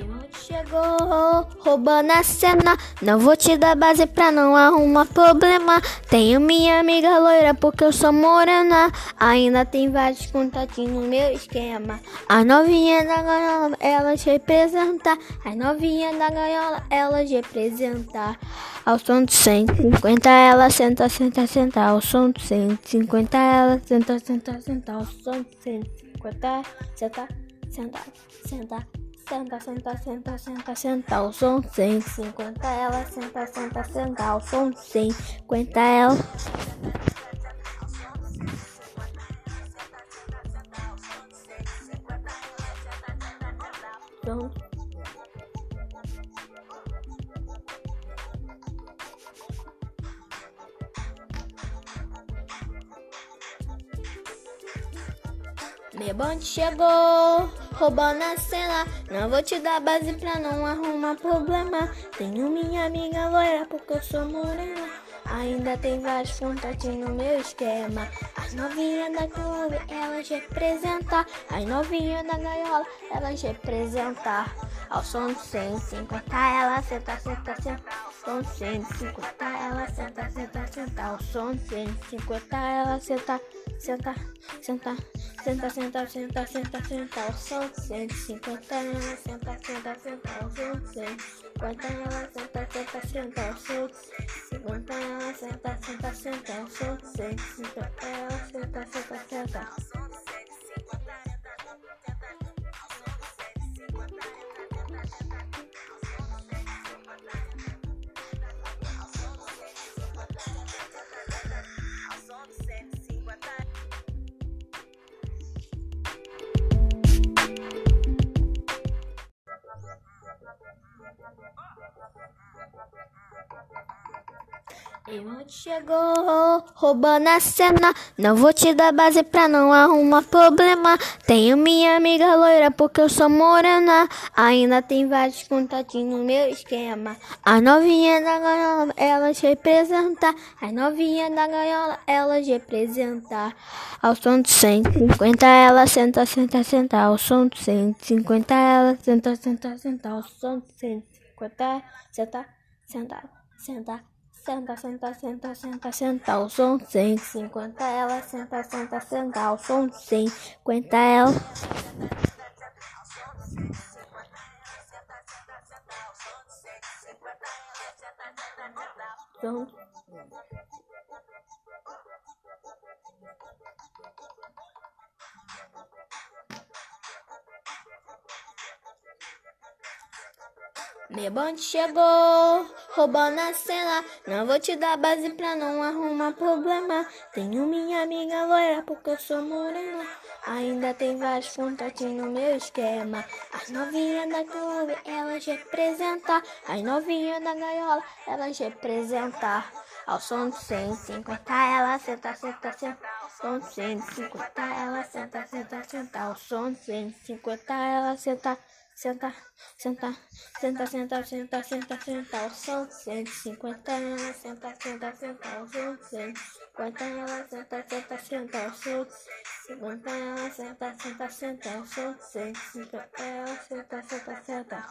Onde chegou, roubando a cena. Não vou te dar base pra não arrumar problema. Tenho minha amiga loira porque eu sou morena. Ainda tem vários contatinhos no meu esquema. A novinha da gaiola, elas representam. As novinhas da gaiola, elas representam. Ao som de 150, ela senta, senta, senta. Ao som de 150, ela senta, senta, senta. Ao som de 150, senta, senta, senta. Senta, senta, senta, senta, senta, o som 150 ela, senta, senta, senta, o som 150 ela. Som. Meu bonde chegou, roubando a cena. Não vou te dar base pra não arrumar problema. Tenho minha amiga loira porque eu sou morena. Ainda tem vários contatinhos no meu esquema. As novinhas da clube, elas representam. As novinhas da gaiola, elas representam. Ao som de 150, ela senta, senta, senta. Ao som de 150, ela senta, senta, senta. Ao som de 150, ela senta, senta, senta. Senta, senta, senta, senta, senta, ao som de 150, ela senta, senta, senta, ao som de 150, ela senta, senta, senta, ao som de 50, ela senta, senta, senta, ao som de 150, ela senta, senta, senta. E onde chegou, roubando a cena. Não vou te dar base pra não arrumar problema. Tenho minha amiga loira porque eu sou morena. Ainda tem vários contatinhos no meu esquema. A novinha da gaiola, elas representam. As novinhas da gaiola, elas representam. Ao som de 150, ela senta, senta, senta. Ao som de 150, ela senta, senta, senta. Ao som de 150, senta, senta, senta. Senta, senta, senta, senta, senta, o som 150 ela, senta, senta, senta, o som 150 ela. Meu bonde chegou, roubando a cena. Não vou te dar base pra não arrumar problema. Tenho minha amiga loira porque eu sou morena. Ainda tem vários contatinhos no meu esquema. As novinhas da clube, elas representam. As novinhas da gaiola, elas representam. Ao som de 150, ela senta, senta, senta. Ao som de 150, ela senta, senta, senta. Ao som de 150, ela senta senta, senta, senta, senta, senta, senta, senta, ao som 150, ela senta, senta, senta, ao som 150, ela senta, senta, senta, ao som 50, ela senta, senta, senta, ao som 150, ela senta, senta, senta.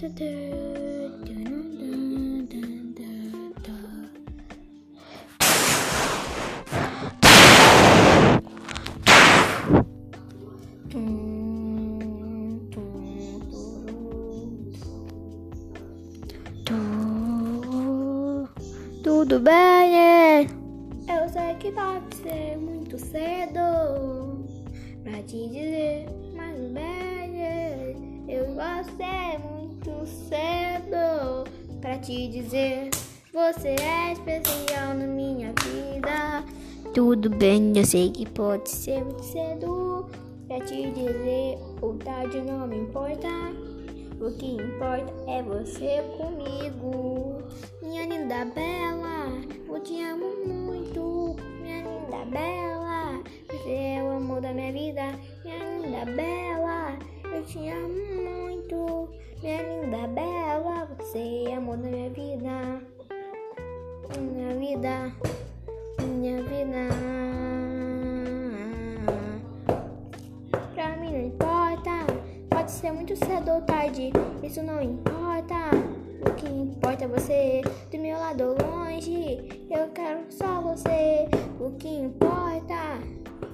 Tudo bem? Eu sei que pode ser muito cedo pra te dizer, mas bem, eu gostei muito cedo pra te dizer, você é especial na minha vida. Tudo bem, eu sei que pode ser muito cedo pra te dizer, ou tarde não me importa. O que importa é você comigo. Minha linda bela, eu te amo muito. Minha linda bela, você é o amor da minha vida. Minha linda bela, eu te amo. Minha linda bela, você é amor da minha vida. Minha vida, minha vida. Pra mim não importa, pode ser muito cedo ou tarde, isso não importa. O que importa é você do meu lado longe. Eu quero só você. O que importa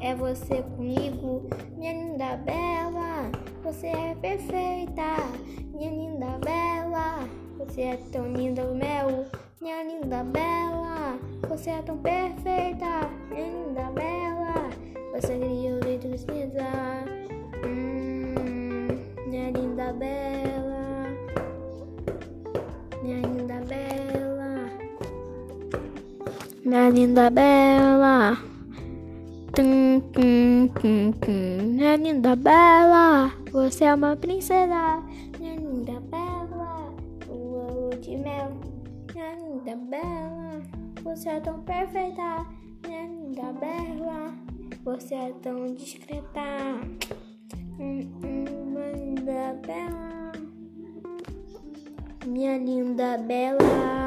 é você comigo, minha linda bela. Você é perfeita, minha linda bela. Você é tão linda, mel, minha linda bela. Você é tão perfeita, minha linda bela. Você queria o leite de cinza, hum, minha linda bela, minha linda bela, minha linda bela. Tum, tum, tum, tum. Minha linda bela, você é uma princesa. Minha linda bela, lua lua de mel. Minha linda bela, você é tão perfeita. Minha linda bela, você é tão discreta. Hum, hum, minha linda bela, minha linda bela.